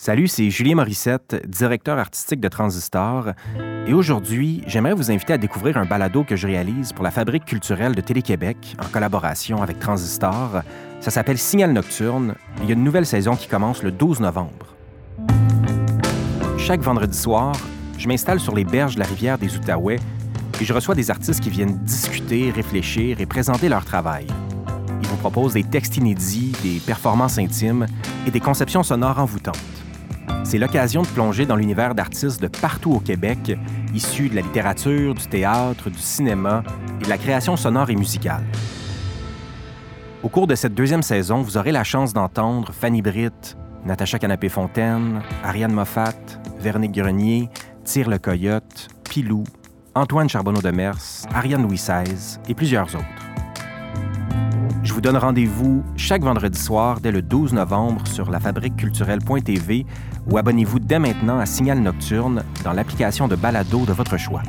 Salut, c'est Julien Morissette, directeur artistique de Transistor. Et aujourd'hui, j'aimerais vous inviter à découvrir un balado que je réalise pour la Fabrique culturelle de Télé-Québec en collaboration avec Transistor. Ça s'appelle Signal Nocturne. Il y a une nouvelle saison qui commence le 12 novembre. Chaque vendredi soir, je m'installe sur les berges de la rivière des Outaouais et je reçois des artistes qui viennent discuter, réfléchir et présenter leur travail. Ils vous proposent des textes inédits, des performances intimes et des conceptions sonores envoûtantes. C'est l'occasion de plonger dans l'univers d'artistes de partout au Québec, issus de la littérature, du théâtre, du cinéma et de la création sonore et musicale. Au cours de cette deuxième saison, vous aurez la chance d'entendre Fanny Britt, Natacha Canapé-Fontaine, Ariane Moffat, Véronique Grenier, Tire le Coyote, Pilou, Antoine Charbonneau de Mers, Ariane Louis XVI et plusieurs autres. Vous donne rendez-vous chaque vendredi soir dès le 12 novembre sur lafabriqueculturelle.tv ou abonnez-vous dès maintenant à Signal Nocturne dans l'application de balado de votre choix.